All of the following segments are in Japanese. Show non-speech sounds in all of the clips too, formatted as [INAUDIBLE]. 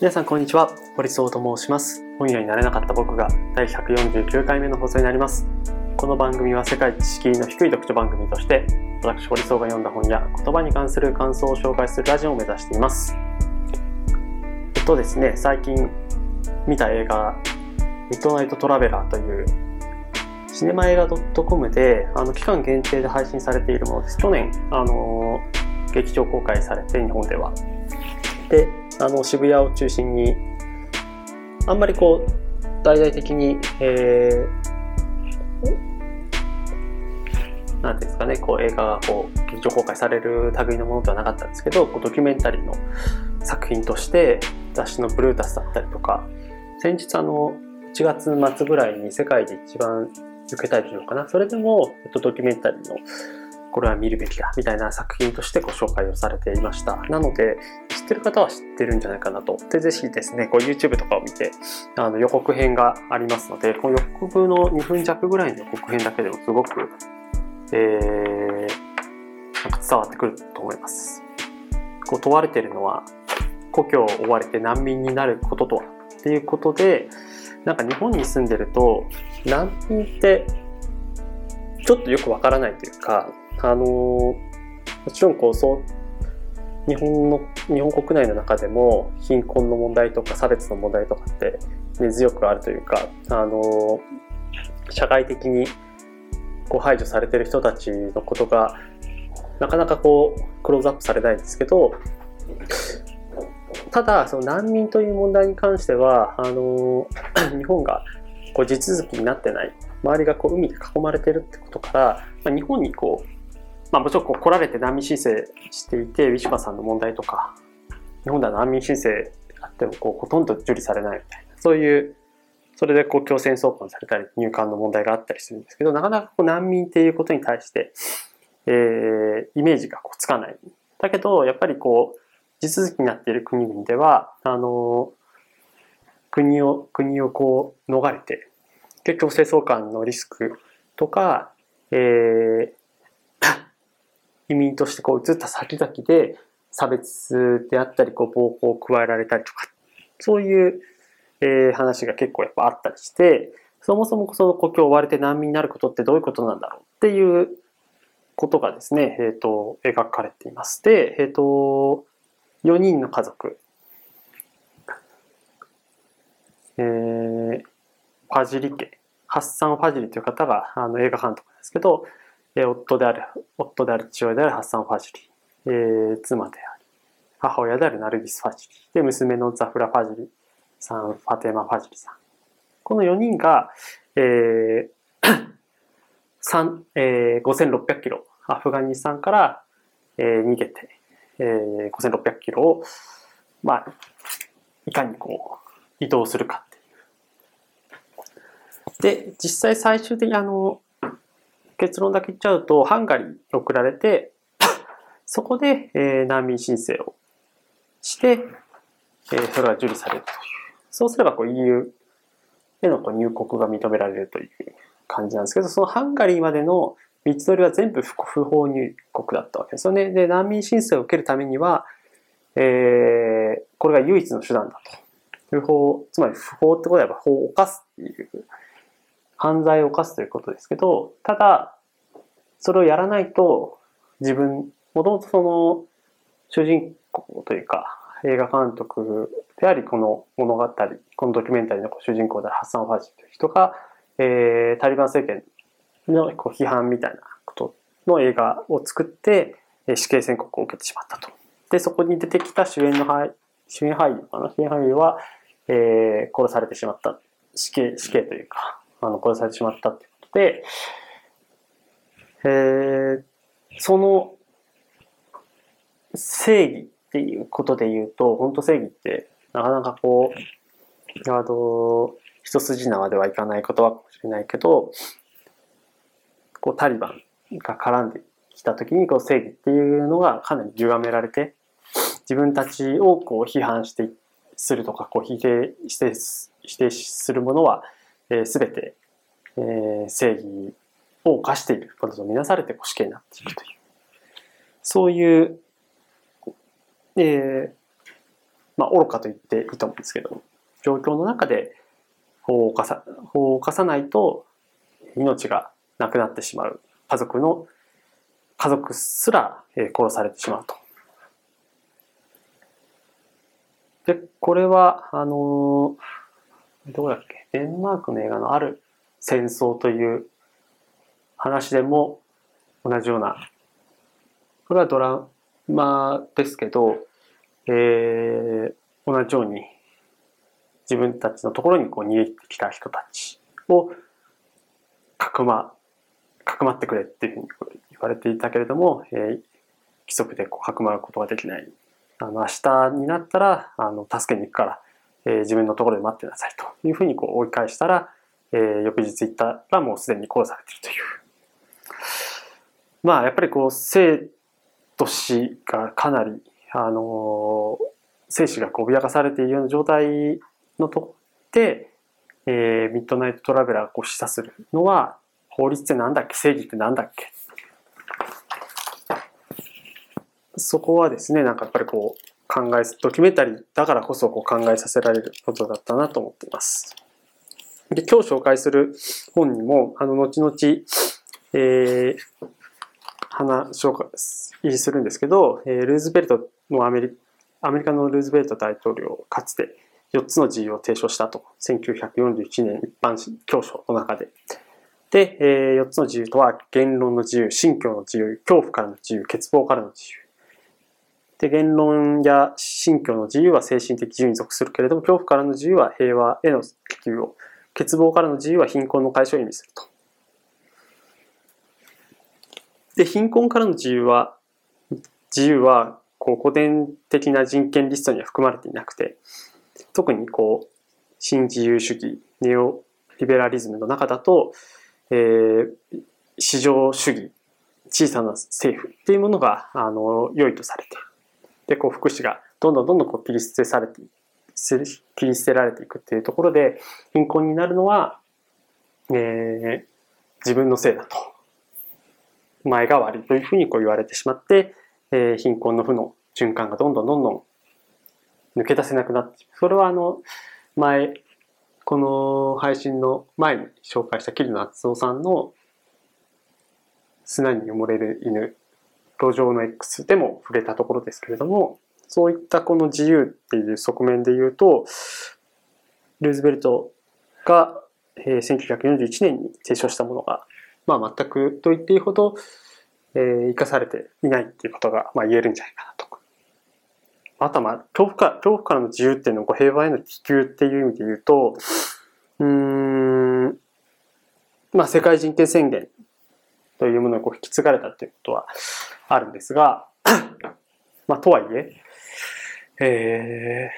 皆さんこんにちは。堀総と申します。本屋になれなかった僕が第149回目の放送になります。この番組は世界知識の低い読書番組として私堀総が読んだ本や言葉に関する感想を紹介するラジオを目指しています。えっとですね最近見た映画ミッドナイトトラベラーというシネマ映画 .com であの期間限定で配信されているものです。去年あの劇場公開されて日本では。であの渋谷を中心にあんまりこう大々的に、えー、なんていうんですかねこう映画がこう劇場公開される類のものではなかったんですけどこうドキュメンタリーの作品として雑誌のブルータスだったりとか先日あの1月末ぐらいに世界で一番受けたいというのかなそれでも、えっと、ドキュメンタリーのこれは見るべきだみたいな作品としてご紹介をされていました。なので、知ってる方は知ってるんじゃないかなと。で、ぜひですね、こう YouTube とかを見て、あの予告編がありますので、この予告の2分弱ぐらいの予告編だけでもすごく、えー、なんか伝わってくると思います。こう問われてるのは、故郷を追われて難民になることとはっていうことで、なんか日本に住んでると、難民ってちょっとよくわからないというか、あのもちろんこうそう日本の日本国内の中でも貧困の問題とか差別の問題とかって根強くあるというかあの社会的にこう排除されてる人たちのことがなかなかこうクローズアップされないんですけどただその難民という問題に関してはあの [CLEARS THROAT] 日本がこう地続きになってない。周りがこう海で囲まれてるってことから、まあ、日本にこうまあ、もちろんこう来られて難民申請していて、ウィシュマさんの問題とか、日本では難民申請あってもこうほとんど受理されないみたいな、そういう、それでこう強制送還されたり入管の問題があったりするんですけど、なかなかこう難民っていうことに対して、えー、イメージがこうつかない。だけど、やっぱりこう、地続きになっている国々では、あの、国を、国をこう逃れて、で、強制送還のリスクとか、えー、移民としてこう移った先々で差別であったりこう暴行を加えられたりとかそういう、えー、話が結構やっぱあったりしてそもそもその故郷を追われて難民になることってどういうことなんだろうっていうことがですね、えーと、描かれています。で、えーと、4人の家族、えー、ファジリ家ハッサン・ファジリという方があの映画監督ですけど、え夫である、夫である父親であるハッサン・ファジリ、えー、妻であり、母親であるナルギス・ファジリ、で、娘のザフラ・ファジリさん、ファテマ・ファジリさん。この4人が、えー、[COUGHS] えー、5600キロ、アフガニスタンから、えー、逃げて、えー、5600キロを、まあ、いかにこう、移動するかっていう。で、実際最終的にあの、結論だけ言っちゃうと、ハンガリーに送られて、そこで、えー、難民申請をして、えー、それが受理されるという。そうすればこう EU へのこう入国が認められるという感じなんですけど、そのハンガリーまでの道のりは全部不法入国だったわけですよね。で、難民申請を受けるためには、えー、これが唯一の手段だと。不法、つまり不法ってことはやっぱ法を犯すっていう犯罪を犯すということですけど、ただ、それをやらないと、自分、もともとその、主人公というか、映画監督であり、この物語、このドキュメンタリーの主人公であるハッサン・ファジーという人が、えー、タリバン政権のこう批判みたいなことの映画を作って、死刑宣告を受けてしまったと。で、そこに出てきた主演の俳主演俳優かな？主演俳優は、えー、殺されてしまった。死刑、死刑というか、あの殺されてしまったってことで、えー、その正義っていうことで言うと、本当正義ってなかなかこう、あの、一筋縄ではいかない言葉かもしれないけど、こうタリバンが絡んできた時にこう正義っていうのがかなり歪められて、自分たちをこう批判してするとか、こう否定して否定するものは、えー、全て、えー、正義を犯していることとみなされて死刑になっていくという、そういう、えー、まあ、愚かと言っていいと思うんですけど、状況の中で法を犯さ法を犯さないと命がなくなってしまう。家族の、家族すら殺されてしまうと。で、これは、あの、どうだっけ、デンマークの映画のある戦争という話でも同じような、これはドラマですけど、えー、同じように自分たちのところにこう逃げてきた人たちをかくま、かくまってくれっていうふうに言われていたけれども、えー、規則でこうかくまうことができない。あの、明日になったら、あの、助けに行くから、えー、自分のところで待ってなさいというふうにこう追い返したら、えー、翌日行ったらもうすでに殺されているという。まあ、やっぱりこう、生と死がかなり、あの生死が脅かされているような状態のとで、えー、ミッドナイトトラベラーが示唆するのは、法律ってなんだっけ？正義ってなんだっけそこはですね、なんかやっぱりこう考え、ドキュメンタリーだからこそこう考えさせられることだったなと思っています。で、今日紹介する本にも、あの、後々、えー、話をするんですけど、えー、ルーズベルトのアメリアメリカのルーズベルト大統領かつて4つの自由を提唱したと。1941年一般教書の中で。で、えー、4つの自由とは、言論の自由、信教の自由、恐怖からの自由、欠乏からの自由。で、言論や信教の自由は精神的自由に属するけれども、恐怖からの自由は平和への希求を、欠乏からの自由は貧困の解消を意味すると。で、貧困からの自由は、自由は、こう、古典的な人権リストには含まれていなくて、特にこう、新自由主義、ネオリベラリズムの中だと、えー、市場主義、小さな政府っていうものが、あの、良いとされて、で、こう、福祉がどんどんどんどんこう切り捨てされて、切り捨てられていくっていうところで、貧困になるのは、えー、自分のせいだと。前が悪いというふうにこう言われてしまって、えー、貧困の負の循環がどんどんどんどん抜け出せなくなって、それはあの、前、この配信の前に紹介した桐野敦夫さんの砂に埋もれる犬、路上の X でも触れたところですけれども、そういったこの自由っていう側面で言うと、ルーズベルトが1941年に提唱したものが、まあ全くと言っていいほど、えー、生かされていないっていうことが、まあ、言えるんじゃないかなと。あとはまあ、恐怖か恐怖からの自由っていうのを平和への希求っていう意味で言うと、うん、まあ、世界人権宣言というものをこう引き継がれたっていうことはあるんですが、[COUGHS] まあ、とはいえ、え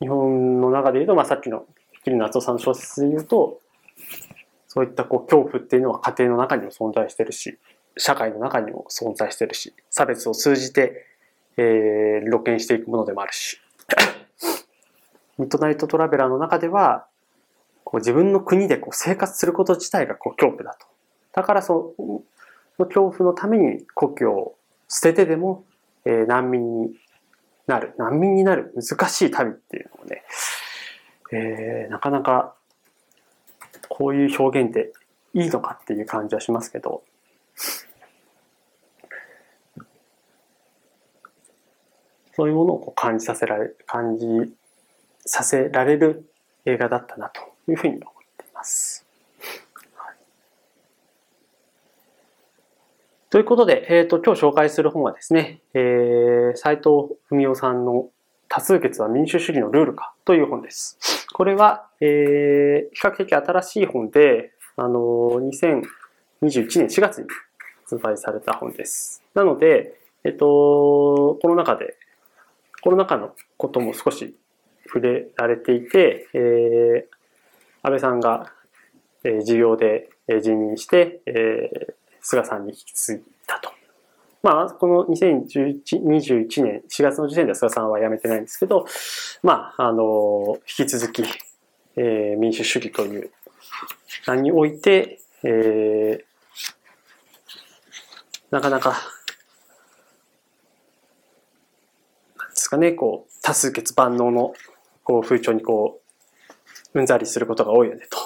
ー、日本の中で言うと、まあ、さっきの桐野夏夫さんの小説で言うと、そういったこう恐怖っていうのは家庭の中にも存在してるし、社会の中にも存在してるし、差別を通じて、えー、露見していくものでもあるし、[COUGHS] ミッドナイトトラベラーの中では、こう自分の国でこう生活すること自体がこう恐怖だと。だからその恐怖のために故郷を捨ててでも、えー、難民になる。難民になる難しい旅っていうのをね、えー、なかなかこういう表現でいいのかっていう感じはしますけど、そういうものを感じさせられ、感じさせられる映画だったなというふうに思っています。ということで、えっ、ー、と、今日紹介する本はですね、えー、斉藤文夫さんの多数決は民主主義のルールかという本です。これは、えー、比較的新しい本で、あの、2021年4月に発売された本です。なので、えっと、この中でコロナ禍のことも少し触れられていて、えー、安倍さんが、えー、授業で辞任して、えー、菅さんに引き継いだと。まあ、この2021年4月の時点では菅さんは辞めてないんですけど、まあ、あの、引き続き、えー、民主主義という何において、えー、なかなかですかね、こう、多数決万能の、こう、風潮にこう、うんざりすることが多いよねと。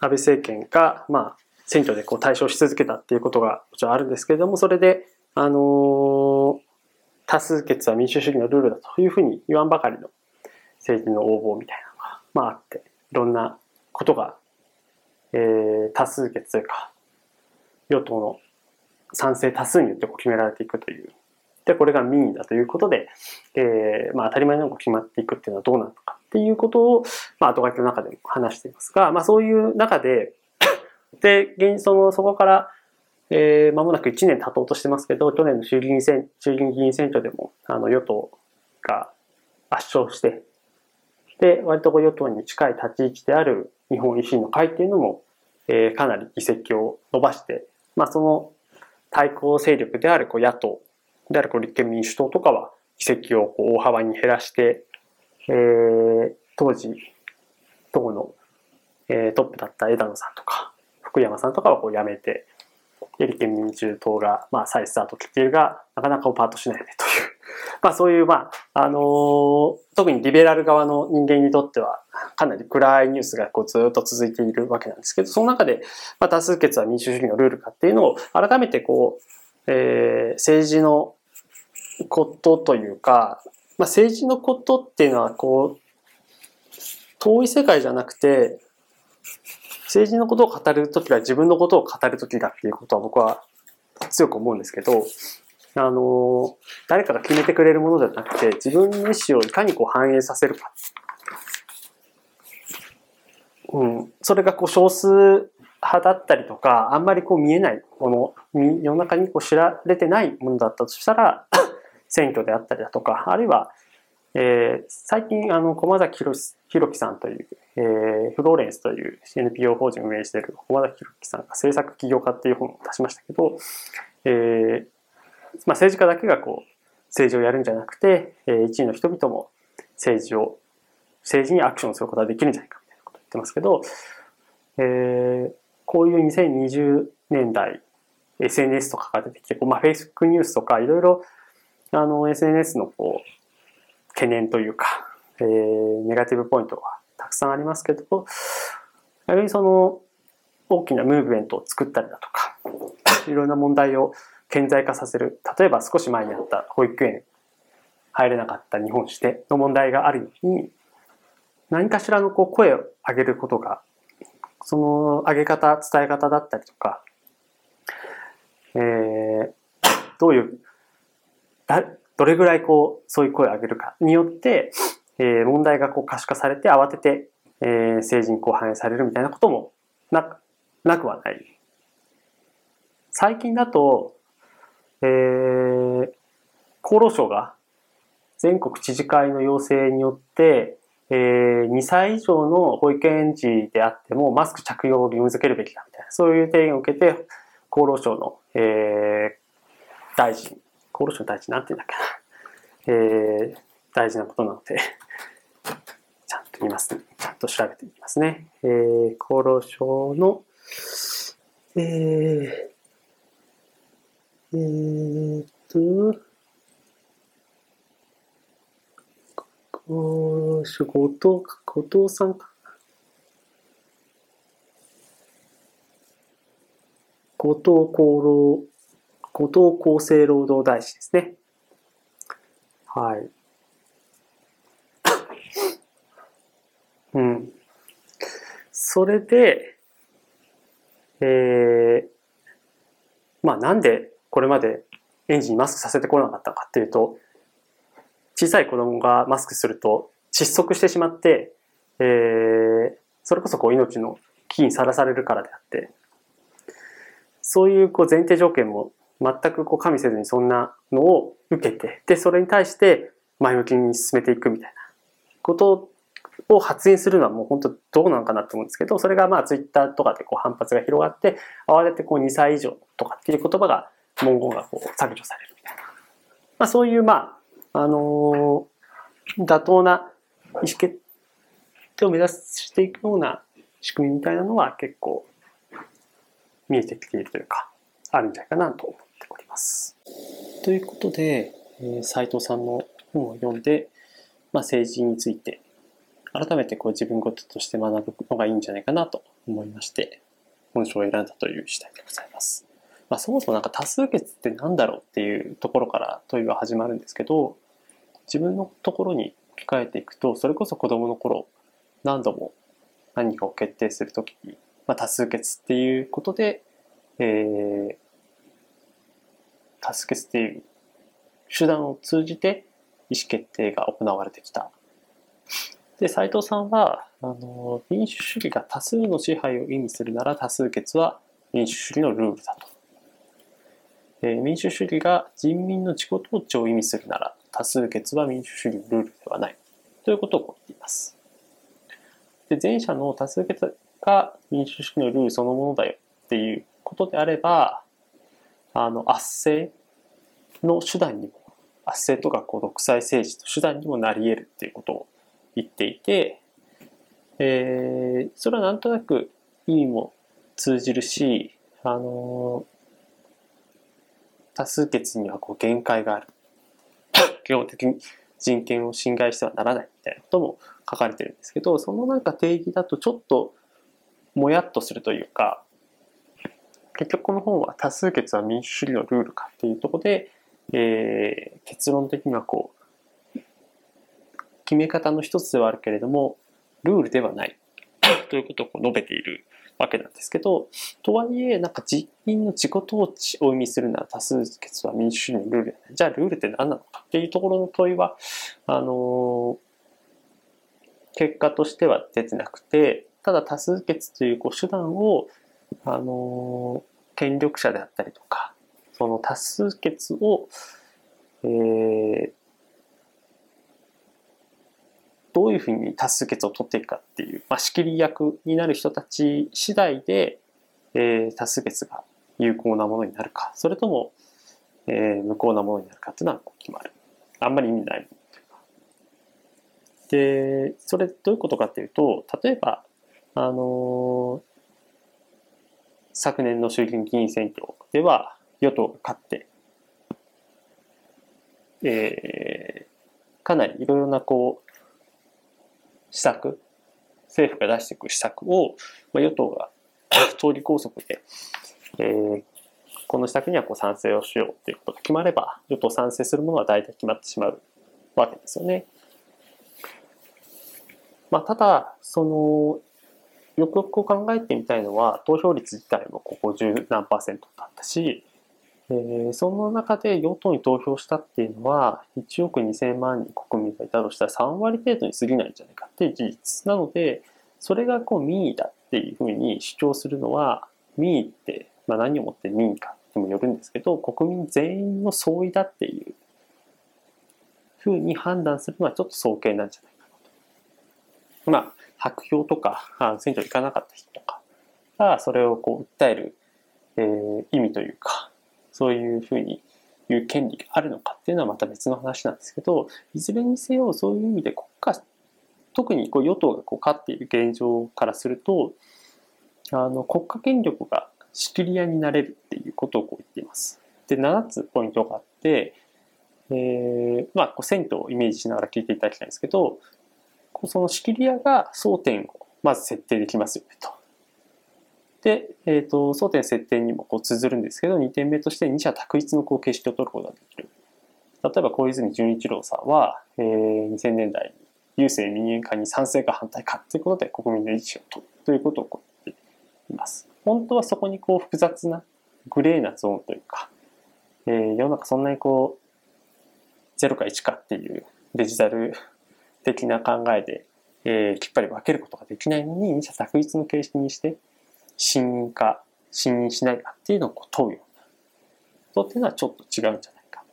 安倍政権が、まあ、選挙でこう対象し続けたっていうことがもちろんあるんですけれども、それで、あの、多数決は民主主義のルールだというふうに言わんばかりの政治の応募みたいなのが、まああって、いろんなことが、えー、多数決というか、与党の賛成多数によってこう決められていくという。で、これが民意だということで、えー、まあ当たり前のよう決まっていくっていうのはどうなのかっていうことを、まあ後書きの中でも話していますが、まあそういう中で、で、現その、そこから、えー、間もなく1年経とうとしてますけど、去年の衆議院選、衆議院議員選挙でも、あの、与党が圧勝して、で、割と与党に近い立ち位置である日本維新の会っていうのも、えー、かなり議席を伸ばして、まあその対抗勢力であるこう野党であるこう立憲民主党とかは議席をこう大幅に減らして、えー、当時、党の、えー、トップだった枝野さんとか、福山さんとかはこう辞めて、立憲民主党が、まあ、再スタート切っているが、なかなかパートしないねという。[LAUGHS] まあ、そういう、まあ、あのー、特にリベラル側の人間にとっては、かなり暗いニュースがこうずっと続いているわけなんですけど、その中で、まあ、多数決は民主主義のルールかっていうのを、改めてこう、えー、政治のことというか、まあ、政治のことっていうのは、こう、遠い世界じゃなくて、政治のことを語るときは自分のことを語るときだっていうことは僕は強く思うんですけど、あの、誰かが決めてくれるものじゃなくて、自分の意思をいかにこう反映させるか。うん。それがこう少数派だったりとか、あんまりこう見えないもの、世の中にこう知られてないものだったとしたら、[COUGHS] 選挙であったりだとか、あるいは、えー、最近、あの、駒崎弘樹さんという、えー、フローレンスという NPO 法人を運営している駒崎弘樹さんが政策起業家っていう本を出しましたけど、えー、まあ、政治家だけがこう、政治をやるんじゃなくて、えー、一位の人々も政治を、政治にアクションすることができるんじゃないかみたいなことを言ってますけど、えー、こういう2020年代、SNS とかが出てきて、こうまあ、Facebook ニュースとかいろいろあの SNS のこう懸念というか、えー、ネガティブポイントがたくさんありますけど、やはりその大きなムーブメントを作ったりだとか、[COUGHS] いろんな問題を顕在化させる。例えば少し前にあった保育園入れなかった日本史での問題があるように、何かしらのこう声を上げることが、その上げ方、伝え方だったりとか、えー、どういう、どれぐらいこう、そういう声を上げるかによって、えー、問題がこう可視化されて慌てて、えー、政治にこう反映されるみたいなこともななくはない。最近だと、えー、厚労省が全国知事会の要請によって、えー、2歳以上の保育園児であってもマスク着用を義務付けるべきだみたいな、そういう提言を受けて、厚労省の、えー、大臣、厚労省大臣なんて言うんだっけな、[LAUGHS] えー、大事なことなので [LAUGHS] ちゃんと言いますね。ちゃんと調べていきますね。えー、厚労省の、えー、えー、っと、こう、後藤、後藤さんか。後藤厚労、後藤厚生労働大臣ですね。はい。[COUGHS] うん。それで、えー、まあなんでこれまで園児にマスクさせてこなかったかっていうと、小さい子供がマスクすると窒息してしまって、えー、それこそこう命の危機にさらされるからであって、そういうこう前提条件も全くこう加味せずにそんなのを受けて、で、それに対して前向きに進めていくみたいなことを発言するのはもう本当どうなのかなと思うんですけど、それがまあツイッターとかでこう反発が広がって、慌ててこう2歳以上とかっていう言葉が文言がこう削除されるみたいな。まあ、そういう、まあ、あのー、妥当な意思決定を目指していくような仕組みみたいなのは結構見えてきているというか、あるんじゃないかなと思っております。ということで、え、斉藤さんの本を読んで、まあ、政治について改めてこう自分事として学ぶのがいいんじゃないかなと思いまして、本書を選んだという次第でございます。まあ、そもそもなんか多数決って何だろうっていうところから問いは始まるんですけど、自分のところに置き換えていくと、それこそ子供の頃、何度も何かを決定するときに、まあ、多数決っていうことで、えー、多数決っていう手段を通じて意思決定が行われてきた。で、斉藤さんは、あの、民主主義が多数の支配を意味するなら多数決は民主主義のルールだと。え民主主義が人民の自己統治を意味するなら多数決は民主主義のルールではない。ということを言っています。で、前者の多数決が民主主義のルールそのものだよっていうことであれば、あの、圧政の手段にも、圧政とかこう独裁政治の手段にもなり得るっていうことを言っていて、えー、それはなんとなく意味も通じるし、あの多数決にはこう限界がある。[COUGHS] 基本的に人権を侵害してはならないみたいなことも書かれてるんですけど、そのなんか定義だとちょっともやっとするというか、結局この本は多数決は民主主義のルールかっていうところで、えー、結論的にはこう、決め方の一つではあるけれども、ルールではない [COUGHS] ということを述べているわけなんですけど、とはいえ、なんか人民の自己統治を意味するなら多数決は民主主義のルールじゃあルールって何なのかっていうところの問いは、あのー、結果としては出てなくて、ただ多数決というこう手段を、あの、権力者であったりとか、その多数決を、えー、どういうふうに多数決を取っていくかっていう、まあ、仕切り役になる人たち次第で、えー、多数決が有効なものになるか、それとも、えー、無効なものになるかっていうのは決まる。あんまり意味ないで、それどういうことかっていうと、例えば、あの、昨年の衆議院議員選挙では与党が勝って、えー、かなりいろいろなこう、施策、政府が出していく施策を、まあ、与党が総理拘束で、えー、この施策にはこう賛成をしようということが決まれば、与党賛成するものは大体決まってしまうわけですよね。まあ、ただ、その、よくよく考えてみたいのは、投票率自体もここ十何パーセントだったし、えー、その中で与党に投票したっていうのは、1億2000万人国民がいたとしたら3割程度に過ぎないんじゃないかっていう事実。なので、それがこう民意だっていうふうに主張するのは、民意って、まあ、何をもって民意かにもよるんですけど、国民全員の総意だっていうふうに判断するのはちょっと早計なんじゃないか。まあ、白票とか、選挙行かなかった人とかが、それをこう訴える、えー、意味というか、そういうふうに言う権利があるのかっていうのはまた別の話なんですけど、いずれにせよそういう意味で国家、特にこう与党がこう勝っている現状からすると、あの国家権力が仕切り屋になれるっていうことをこう言っています。で、7つポイントがあって、えー、まあ、こう選挙をイメージしながら聞いていただきたいんですけど、その仕切り屋が争点をまず設定できますよねと。で、えっ、ー、と、争点設定にもこう綴るんですけど、2点目として二者択一のこう形式を取ることができる。例えば小泉純一郎さんは、えー、2000年代に郵政民営化に賛成か反対かということで国民の意思を取るということをこっています。本当はそこにこう複雑なグレーなゾーンというか、えー、世の中そんなにこう0か1かっていうデジタル的な考えで、えー、きっぱり分けることができないのに二者択一の形式にして信任か信任しないかっていうのを問うようなことっていうのはちょっと違うんじゃないか。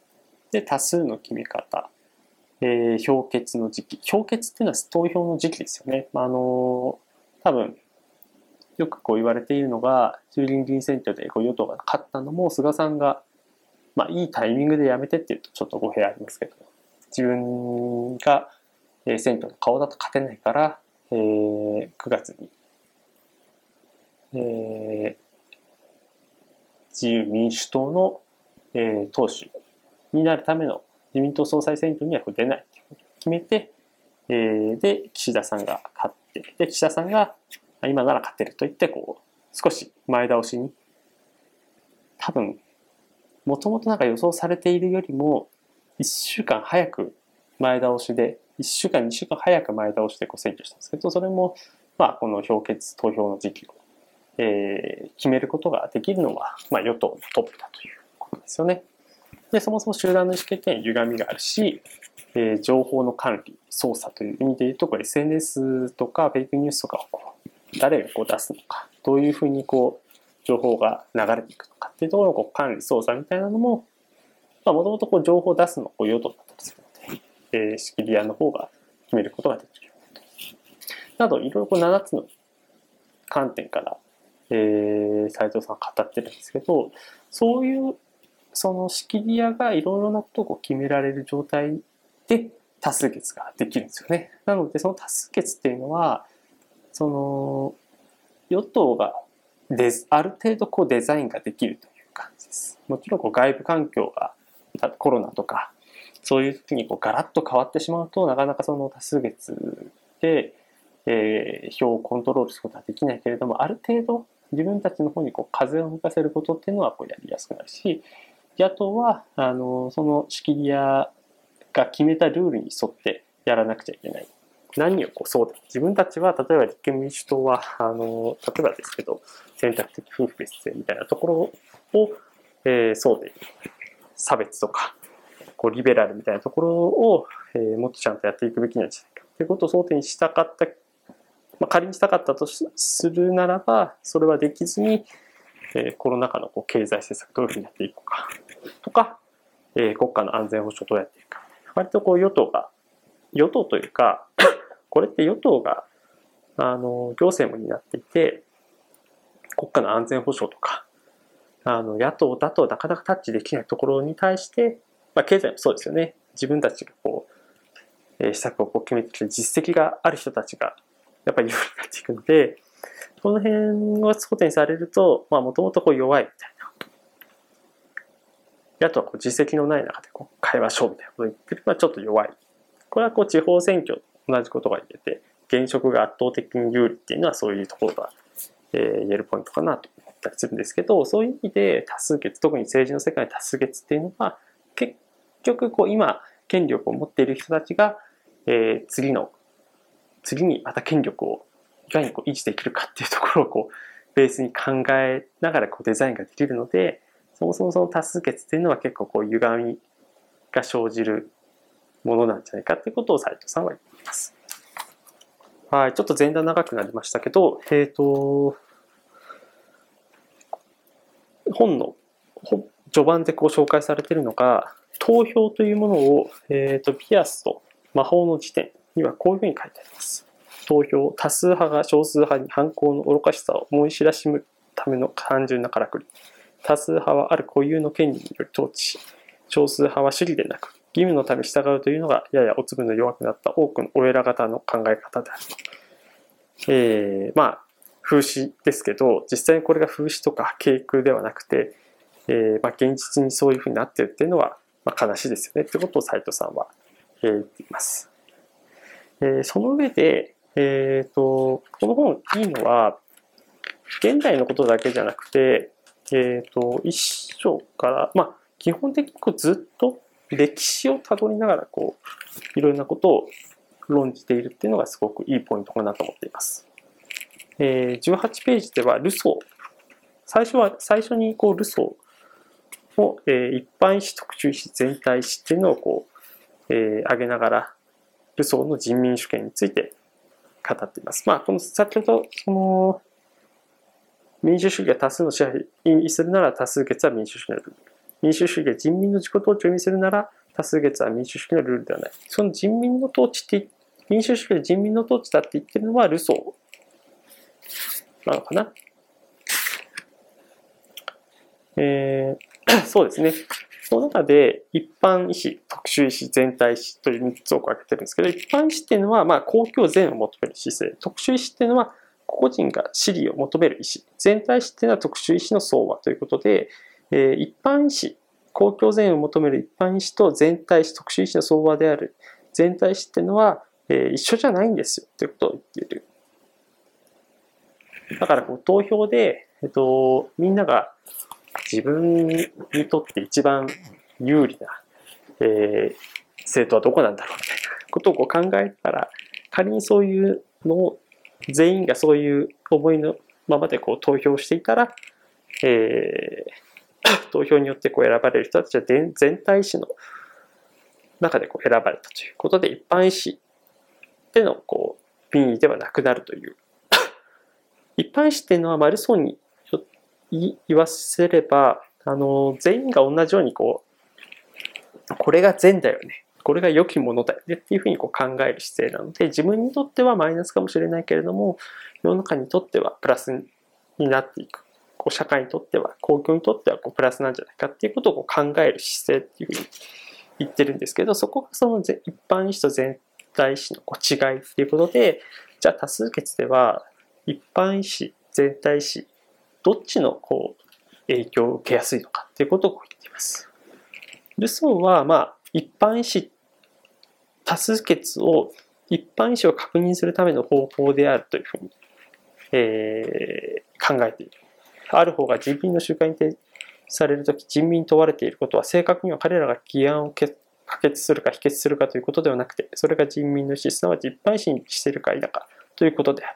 で、多数の決め方。えー、評決の時期。評決っていうのは投票の時期ですよね。まあ、あの多分、よくこう言われているのが、衆議院議員選挙でこう与党が勝ったのも、菅さんが、まあ、いいタイミングで辞めてっていうとちょっと語弊ありますけど、自分がえ選挙の顔だと勝てないから、えー、9月にえー、自由民主党の、えー、党首になるための自民党総裁選挙には出ないと決めて、えー、で、岸田さんが勝って、で、岸田さんが今なら勝てると言って、こう、少し前倒しに、多分、もともとなんか予想されているよりも、1週間早く前倒しで、1週間、2週間早く前倒しでこう選挙したんですけど、それも、まあ、この評決、投票の時期を、えー、決めることができるのは、まあ、与党のトップだということですよね。で、そもそも集団の意思決定に歪みがあるし、えー、情報の管理、操作という意味で言うと、これ SNS とかフェイクニュースとかをこう誰がこう出すのか、どういうふうにこう情報が流れていくのかっていうところのこう管理、操作みたいなのも、もともと情報を出すのを与党だっ、えー、仕切り屋の方が決めることができるなど、いろいろこう7つの観点から、えー、斉藤さんは語ってるんですけど、そういうその仕切り屋がいろいろなことを決められる状態で多数決ができるんですよね。なのでその多数決っていうのはその与党がデある程度こうデザインができるという感じです。もちろんこう外部環境がコロナとかそういう時にこうガラッと変わってしまうとなかなかその多数決で、えー、票をコントロールすることはできないけれどもある程度自分たちの方にこう風を向かせることっていうのはこうやりやすくなるし野党はあのその仕切り屋が決めたルールに沿ってやらなくちゃいけない。何をこうそうだ自分たちは例えば立憲民主党はあの例えばですけど選択的夫婦別姓みたいなところを、えー、そうで差別とかこうリベラルみたいなところを、えー、もっとちゃんとやっていくべきなんじゃないかということを争点にしたかった、まあ、仮にしたかったとするならばそれはできずに、えー、コロナ禍のこう経済政策どういうふうにやっていくかとか、えー、国家の安全保障どうやっていくか。割とこう与党が、与党というか、[COUGHS] これって与党が、あの、行政も担っていて、国家の安全保障とか、あの、野党だとなかなかタッチできないところに対して、まあ、経済もそうですよね。自分たちがこう、えー、施策をこう決めてきて実績がある人たちが、やっぱり有利になっていくので、この辺が争点にされると、まあ、もともとこう弱いみたいなあとはこう実績のない中でこう会話しようみたいなことを言ってるのはちょっと弱い。これはこう地方選挙と同じことが言えて、現職が圧倒的に有利っていうのはそういうところが、えー、言えるポイントかなと思ったりするんですけど、そういう意味で多数決、特に政治の世界で多数決っていうのは、結局こう今権力を持っている人たちが、えー、次の、次にまた権力をいかにこう維持できるかっていうところをこうベースに考えながらこうデザインができるので、そもそもその多数決っていうのは結構こう歪みが生じるものなんじゃないかっていうことを斉藤さんは言っています。はい、ちょっと前段長くなりましたけど、えっ、ー、と、本の序盤でこう紹介されているのが、投票というものを、え、ー、と、ピアスと魔法の辞典にはこういうふうに書いてあります。投票、多数派が少数派に犯行の愚かしさを思い知らしむための単純なからくり。多数派はある固有の権利により統治し、少数派は主義でなく、義務のため従うというのが、ややお粒の弱くなった多くのお偉方の考え方であると。えー、まあ、風刺ですけど、実際にこれが風刺とか軽空ではなくて、えー、まあ、現実にそういうふうになってるっていうのは、まあ、悲しいですよねってことを斉藤さんは、えー、言っています。えー、その上で、えっ、ー、と、この本いいのは、現代のことだけじゃなくて、えっ、と、一章から、まあ、基本的にこうずっと歴史をたどりながら、こう、いろんなことを論じているっていうのがすごくいいポイントかなと思っています。えー、18ページでは、ルソー。最初は、最初にこう、ルソーを、えー、一般史、特殊史、全体史っていうのをこう、えー、挙げながら、ルソーの人民主権について語っています。まあ、この先ほど、その、民主主義が多数の支配意味するなら多数決は民主主義のルール。民主主義が人民の自己統治を意味するなら多数決は民主主義のルールではない。その人民の統治って、民主主義で人民の統治だって言ってるのはルソーなのかな。えー、[CLEARS THROAT] そうですね。その中で一般医師、特殊医師、全体医師という3つを分けてるんですけど、一般医師っていうのは、まあ、公共善を求める姿勢。特殊医師っていうのは、個人が私利を求める意思、全体意思っていうのは特殊意思の相和ということで、えー、一般意思公共善を求める一般意思と全体意思、特殊意思の相場である全体意思っていうのは、えー、一緒じゃないんですよっていうことを言っている。だからこう投票で、えっと、みんなが自分にとって一番有利な、えー、政党はどこなんだろうみたいなことをこう考えたら、仮にそういうのを全員がそういう思いのままでこう投票していたら、えー、[COUGHS] 投票によってこう選ばれる人たちは全体意思の中でこう選ばれたということで、一般意思でのこう民意ではなくなるという。[COUGHS] 一般意思っていうのは、マルソンに言わせれば、あの、全員が同じようにこう、これが善だよね。これが良きものだよねっていうふうにこう考える姿勢なので、自分にとってはマイナスかもしれないけれども、世の中にとってはプラスになっていく。こう社会にとっては、公共にとってはこうプラスなんじゃないかっていうことをこう考える姿勢っていうふうに言ってるんですけど、そこがその一般意思と全体意思のこう違いっていうことで、じゃあ多数決では一般意思、全体意思、どっちのこう影響を受けやすいのかっていうことを言っています。ルソーは、まあ、一般意思、多数決を、一般意思を確認するための方法であるというふうに、えー、考えている。ある方が人民の集会に提されるとき、人民に問われていることは、正確には彼らが議案を可決するか否決するかということではなくて、それが人民の意思、すなわち一般意思にしているか否かということである。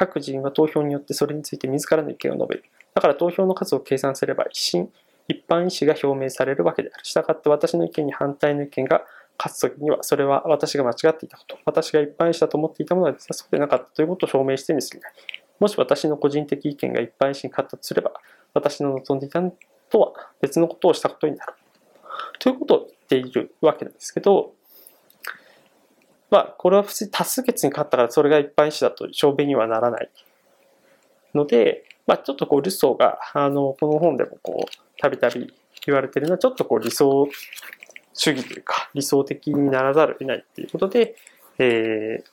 各人は投票によってそれについて自らの意見を述べる。だから投票の数を計算すれば一心、一般意思が表明されるわけである。したがって私の意見に反対の意見が勝つときには、それは私が間違っていたこと、私が一般意思だと思っていたものは実はそうでなかったということを証明してみせる。もし私の個人的意見が一般意思に勝ったとすれば、私の望んでいたとは別のことをしたことになる。ということを言っているわけなんですけど、まあ、これは普通に多数決に勝ったからそれが一般意思だと証明にはならないので、まあ、ちょっとこうルソーがあのこの本でもこうたびたび言われてるのはちょっとこう理想主義というか理想的にならざるを得ないっていうことで、えー、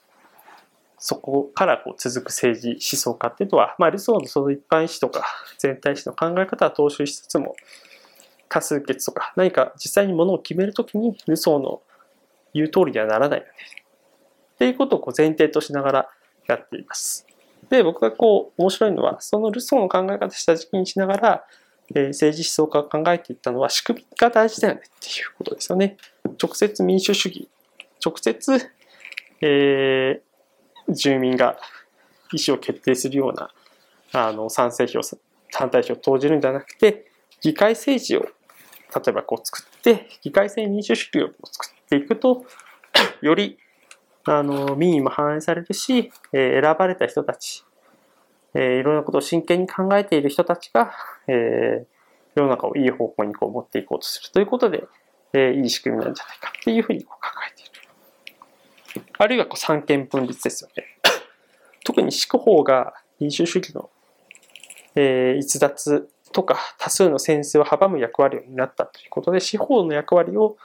そこからこう続く政治思想家っていうのは、まあ、ルソーのその一般意思とか全体意思の考え方は踏襲しつつも多数決とか何か実際にものを決めるときにルソーの言う通りではならないよねっていうことをこう前提としながらやっています。で、僕がこう面白いのは、そのルソーの考え方下敷きにしながら、えー、政治思想家が考えていったのは仕組みが大事だよねっていうことですよね。直接民主主義、直接、えー、住民が意思を決定するようなあの賛成票、反対票を投じるんじゃなくて、議会政治を例えばこう作って、議会制民主主義を作っていくと、よりあの、民意も反映されるし、えー、選ばれた人たち、えー、いろんなことを真剣に考えている人たちが、えー、世の中をいい方向にこう持っていこうとするということで、えー、いい仕組みなんじゃないかっていうふうにこう考えている。あるいはこう三権分立ですよね。[COUGHS] 特に司法が民主主義の、えー、逸脱とか多数の先生を阻む役割を担ったということで、司法の役割を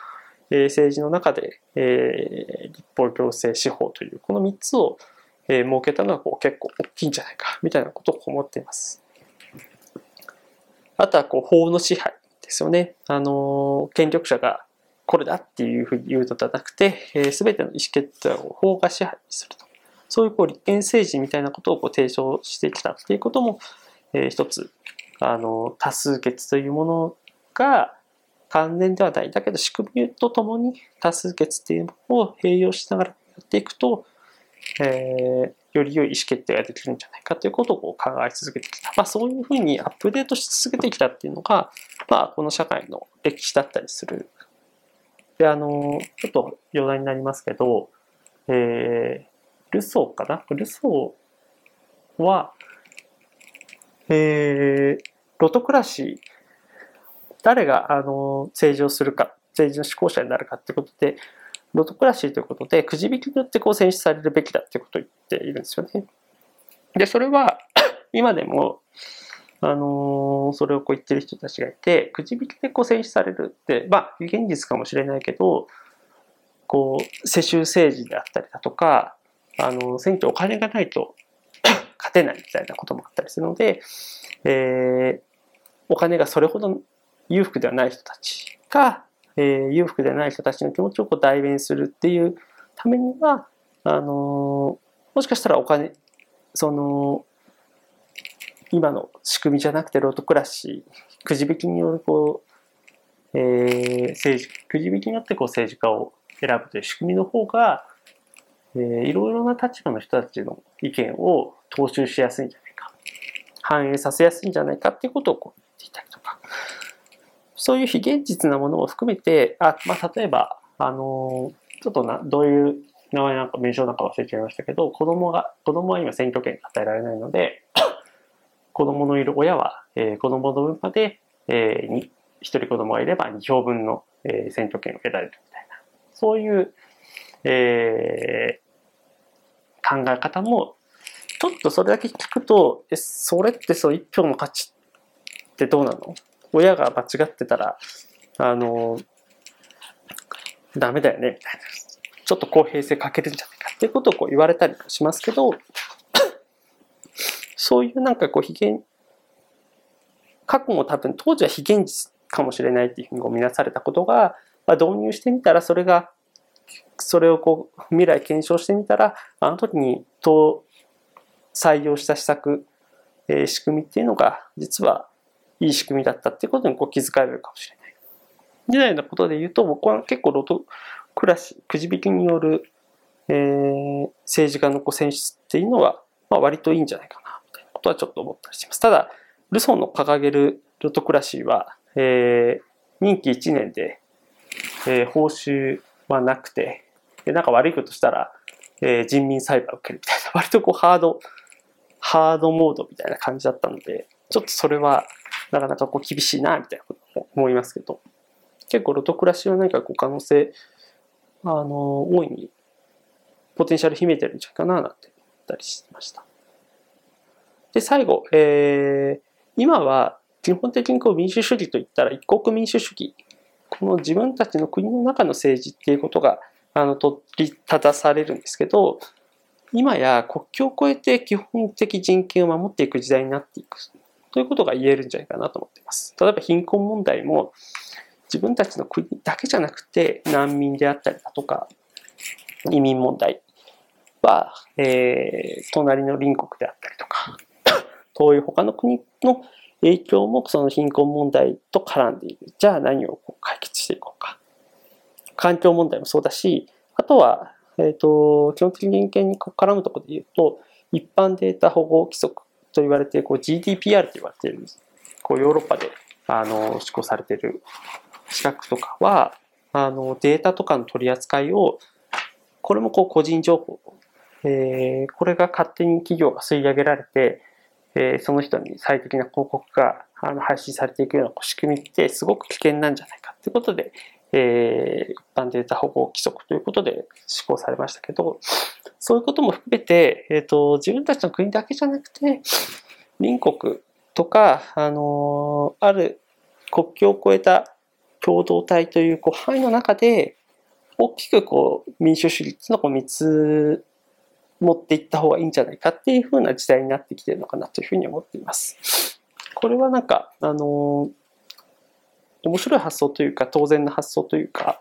え政治の中で、え立法行政司法というこの3つを、え設けたのはこう結構大きいんじゃないかみたいなことを思っています。あとはこう法の支配ですよね。あの権力者がこれだっていうふうに言うのではなくて、えー、全ての意思決定を法が支配すると。そういうこう立憲政治みたいなことをこう提唱してきたっていうことも、えー、一つあの多数決というものが完全ではない。だけど仕組みとともに多数決っていうものを併用しながらやっていくと、えー、より良い意思決定ができるんじゃないかということを考え続けてきた。まあそういうふうにアップデートし続けてきたっていうのが、まあこの社会の歴史だったりする。で、あの、ちょっと余談になりますけど、えー、ルソーかな？ルソーは、えー、ロトクラシー誰があの政治をするか、政治の施行者になるかってことで、ロトクラシーということで、くじ引きによってこう選出されるべきだってことを言っているんですよね。で、それは [COUGHS] 今でも、あのー、それをこう言ってる人たちがいて、くじ引きでこう選出されるって、まあ、現実かもしれないけど、こう、世襲政治であったりだとか、あの、選挙お金がないと [COUGHS] 勝てないみたいなこともあったりするので、えー、お金がそれほど裕福ではない人たちが、えー、裕福ではない人たちの気持ちをこう代弁するっていうためには、あのー、もしかしたらお金、その、今の仕組みじゃなくて lottocracy、くじ引きによるこう、えー、政治、くじ引きによってこう政治家を選ぶという仕組みの方が、えー、いろいろな立場の人たちの意見を踏襲しやすいんじゃないか。反映させやすいんじゃないかっていうことをこう。そういう非現実なものを含めて、あ、まあ、例えば、あのちょっとな、どういう名前なんか名称なんか忘れちゃいましたけど、子供が、子供は今選挙権が与えられないので、[COUGHS] 子供のいる親は、えー、子供の分まで、えー、一人子供がいれば2票分の、えー、選挙権を得られるみたいな、そういう、えー、考え方も、ちょっとそれだけ聞くと、え、それってそう一票の価値ってどうなの？親が間違ってたら、あの、ダメだよね、みたいな。ちょっと公平性欠けるんじゃないかっていうことをこう言われたりしますけど、[COUGHS] そういうなんかこう非現、過去も多分当時は非現実かもしれないっていうふうに見なされたことが、まあ、導入してみたらそれが、それをこう未来検証してみたら、あの時に採用した施策、えー、仕組みっていうのが実はいい仕組みだったっていうことにこう気づかれるかもしれない。みたいなことで言うと、僕は結構ロトクラシ、くじ引きによる、えー、政治家のこう選出っていうのは、まあ、割といいんじゃないかな、みたいなことはちょっと思ったりします。ただ、ルソンの掲げるロトクラシーは、えー、任期1年で、えー、報酬はなくて、でなんか悪いことしたら、えー、人民裁判を受けるみたいな、割とこうハード、ハードモードみたいな感じだったので、ちょっとそれはなかなかこう厳しいな、みたいなことも思いますけど、結構ロトクラシは何かこう可能性、あの、大いにポテンシャル秘めてるんじゃないかな、なんて思ったりしました。で、最後、えー、今は基本的にこう民主主義といったら一国民主主義、この自分たちの国の中の政治っていうことが、あの、取り立たされるんですけど、今や国境を越えて基本的人権を守っていく時代になっていく。ということが言えるんじゃないかなと思っています。例えば貧困問題も自分たちの国だけじゃなくて難民であったりだとか移民問題は、えー、隣の隣国であったりとか遠い他の国の影響もその貧困問題と絡んでいる。じゃあ何を解決していこうか。環境問題もそうだし、あとはえっ、ー、と、基本的に人権に絡むところで言うと、一般データ保護規則と言われて、こう GDPR と言われている、こうヨーロッパであの施行されている資格とかは、あのデータとかの取り扱いを、これもこう個人情報、えー、これが勝手に企業が吸い上げられて、えー、その人に最適な広告があの配信されていくような仕組みってすごく危険なんじゃないかということで、えー、一般データ保護規則ということで施行されましたけど、そういうことも含めて、えっ、ー、と、自分たちの国だけじゃなくて、民国とか、あのー、ある国境を越えた共同体というこう範囲の中で、大きくこう民主主義っていうのをこう見つ持っていった方がいいんじゃないかっていうふうな時代になってきてるのかなというふうに思っています。これはなんか、あのー面白い発想というか、当然の発想というか、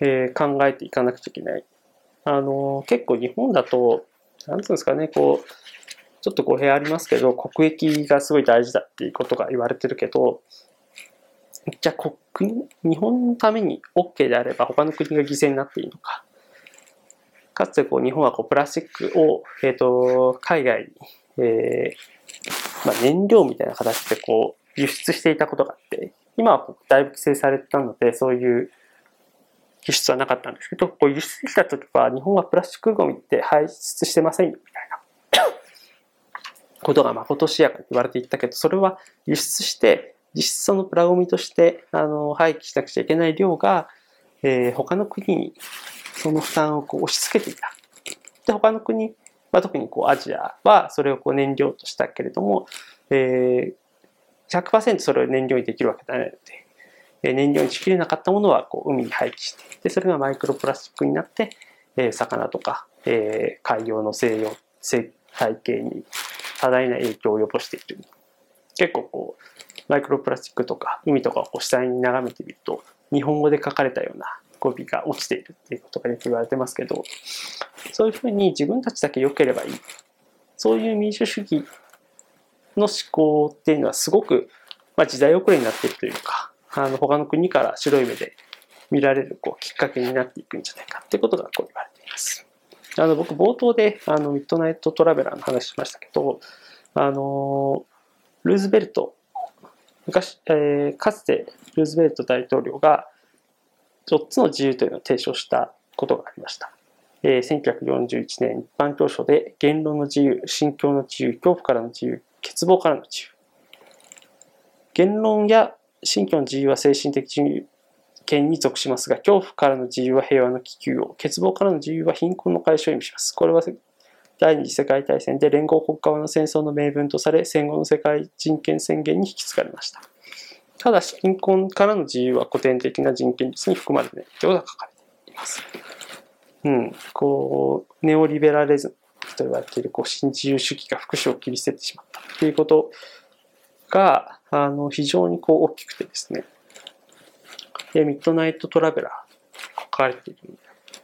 えー、考えていかなくちゃいけない。あの、結構日本だと、なんつうんですかね、こう、ちょっと語弊ありますけど、国益がすごい大事だっていうことが言われてるけど、じゃあ国、日本のために OK であれば他の国が犠牲になっていいのか。かつてこう日本はこうプラスチックを、えーと、海外に、えーまあ、燃料みたいな形でこう輸出していたことがあって、今はだいぶ規制されてたので、そういう輸出はなかったんですけど、こう輸出した時は日本はプラスチックゴミって排出してませんよ、みたいなことがまことしやかに言われていったけど、それは輸出して、実質そのプラゴミとしてあの廃棄しなくちゃいけない量が、えー、他の国にその負担をこう押し付けていた。で、他の国、まあ、特にこうアジアはそれをこう燃料としたけれども、えー、100%それを燃料にできるわけではないので、燃料にしきれなかったものはこう海に廃棄して、でそれがマイクロプラスチックになって、え魚とか、え海洋の生養、生態系に多大な影響を及ぼしている。結構こう、マイクロプラスチックとか海とかをこう下に眺めてみると日本語で書かれたような語尾が落ちているっていうことがよく言われてますけどそういうふうに自分たちだけ良ければいいそういう民主主義の思考っていうのはすごく、まあ、時代遅れになっているというかあの他の国から白い目で見られるこうきっかけになっていくんじゃないかってことがこう言われています。あの僕冒頭であのミッドナイトトラベラーの話しましたけどあのルーズベルト昔、えー、かつてルーズベルト大統領が4つの自由というのを提唱したことがありました。えー、1941年一般教書で言論の自由、信教の自由、恐怖からの自由、欠乏からの自由。言論や信教の自由は精神的自由権に属しますが、恐怖からの自由は平和の気球を、欠乏からの自由は貧困の解消を意味します。これは第二次世界大戦で連合国家の戦争の名分とされ、戦後の世界人権宣言に引き継がれました。ただし、貧困からの自由は古典的な人権率に含まれないということが書かれています。うん、こう、ネオリベラリズムと言われているこう新自由主義が福祉を切り捨ててしまったということが、あの、非常にこう大きくてですね、で、ミッドナイトトラベラー書かれている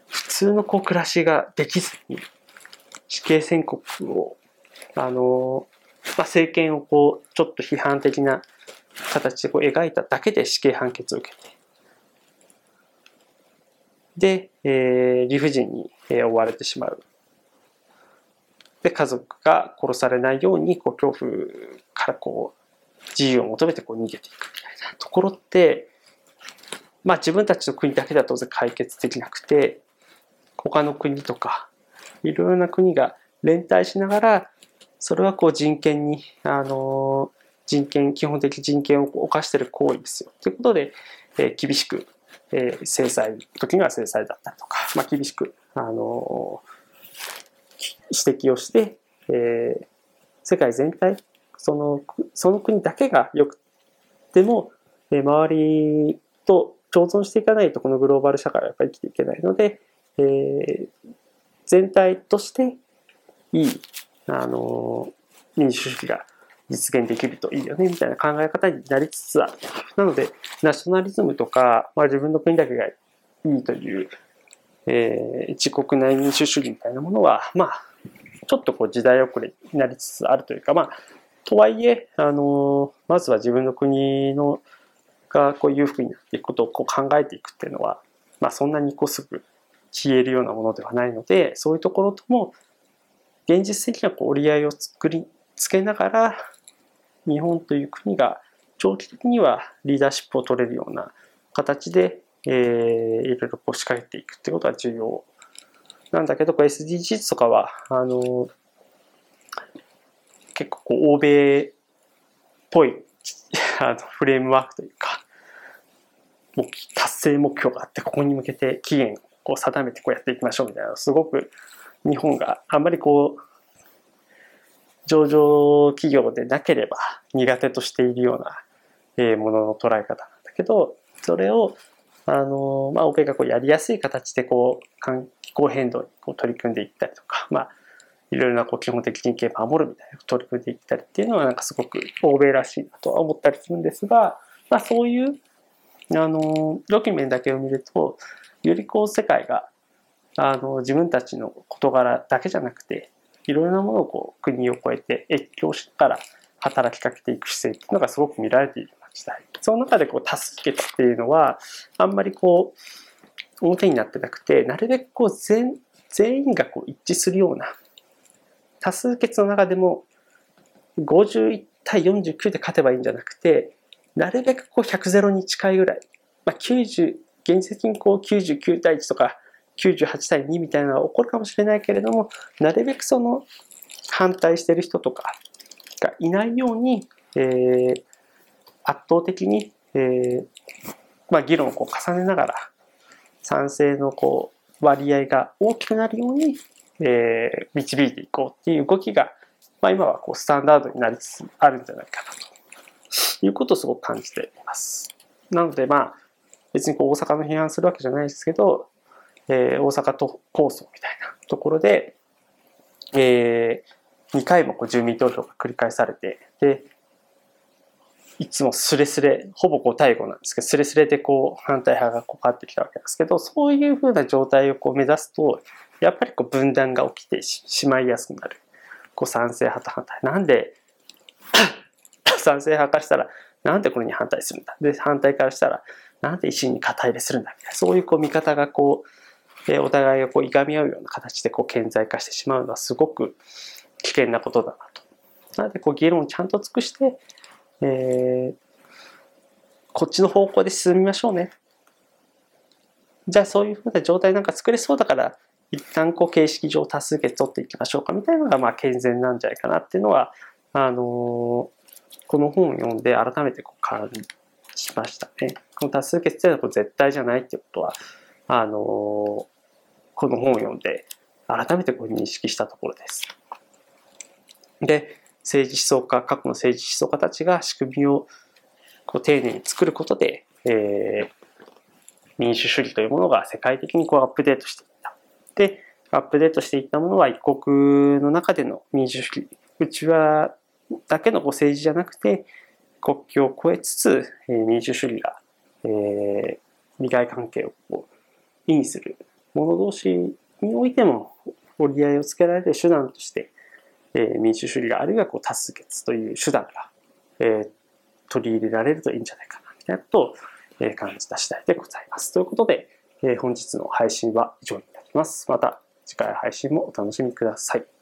普通のこう暮らしができずに死刑宣告を、あの、まあ、政権をこう、ちょっと批判的な形でこう描いただけで死刑判決を受けて、で、えー、理不尽に、えー、追われてしまう。で、家族が殺されないように、こう、恐怖からこう、自由を求めてこう逃げていくみたいなところって、まあ自分たちの国だけでは当然解決できなくて、他の国とか、いろいろな国が連帯しながら、それはこう人権に、あの、人権、基本的人権を犯している行為ですよ。ということで、えー、厳しく、えー、制裁、時には制裁だったりとか、まあ厳しく、あの指摘をして、えー、世界全体、その、その国だけが良くても、えー、周りと共存していかないとこのグローバル社会はやっぱり生きていけないので、えー、全体としていい、あの、民主主義が実現できるといいよね、みたいな考え方になりつつある。なので、ナショナリズムとか、まあ、自分の国だけがいいという、えー、自国内民主主義みたいなものは、まあ、ちょっとこう時代遅れになりつつあるというか、まあ、とはいえ、あの、まずは自分の国のがこう裕福になっていくことをこう考えていくっていうのは、まあ、そんなにこうすぐ消えるようなものではないのでそういうところとも現実的なこう折り合いを作りつけながら日本という国が長期的にはリーダーシップを取れるような形で、えー、いろいろこう仕掛けていくってことが重要なんだけどこう SDGs とかはあの結構こう欧米っぽい [LAUGHS] あのフレームワークというか達成目標があってここに向けて期限を定めてこうやっていきましょうみたいなすごく日本があんまりこう上場企業でなければ苦手としているようなものの捉え方なんだけどそれをあのまあ欧米がこうやりやすい形でこう気候変動にこう取り組んでいったりとかまあいろいろなこう基本的人権を守るみたいな取り組んでいったりっていうのはなんかすごく欧米らしいなとは思ったりするんですが、まあそういうあのドキュメンだけを見るとよりこう世界があの自分たちの事柄だけじゃなくていろいろなものをこう国を越えて越境しながら働きかけていく姿勢っていうのがすごく見られている時代その中でこう多数決っていうのはあんまりこう表になってなくてなるべくこう全全員がこう一致するような多数決の中でも51対49で勝てばいいんじゃなくてなるべくこう100ゼロに近いぐらい、まあ、90現実的にこう99対1とか98対2みたいなのが起こるかもしれないけれどもなるべくその反対してる人とかがいないように、えー、圧倒的に、えーまあ、議論をこう重ねながら賛成のこう割合が大きくなるように、えー、導いていこうっていう動きが、まあ、今はこうスタンダードになりつつあるんじゃないかなということをすごく感じています。なのでまあ別にこう大阪の批判するわけじゃないですけど、えー、大阪都構想みたいなところで、えー、2回もこう住民投票が繰り返されてでいつもスレスレ、ほぼこう対語なんですけど、スレスレでこう反対派がこう変わってきたわけですけど、そういうふうな状態をこう目指すと、やっぱりこう分断が起きてしまいやすくなる。こう賛成派と反対。なんで [COUGHS] 賛成派からしたら、なんでこれに反対するんだ。で、反対からしたら、なんで維新に肩入れするんだみたいな。そういうこう見方がこう、えお互いがこういがみ合うような形でこう顕在化してしまうのはすごく危険なことだなと。なのでこう議論をちゃんと尽くして、えー、こっちの方向で進みましょうね。じゃあそういうふうな状態なんか作れそうだから、一旦こう形式上多数決取っていきましょうかみたいなのがまあ健全なんじゃないかなっていうのは、あのー、この本を読んで改めてこう感じましたね。この多数決っていうのは絶対じゃないってことは、あのー、この本を読んで改めてこう認識したところです。で、政治思想家、過去の政治思想家たちが仕組みをこう丁寧に作ることで、えー、民主主義というものが世界的にこうアップデートしていった。で、アップデートしていったものは一国の中での民主主義、うちはだけのこう政治じゃなくて、国境を越えつつ、えー、民主主義が、えー、利害関係をこう意味する者同士においても折り合いをつけられる手段として、えー、民主主義があるいはこう多数決という手段が、えー、取り入れられるといいんじゃないかな、みたいなことを、え、感じた次第でございます。ということで、えー、本日の配信は以上になります。また次回配信もお楽しみください。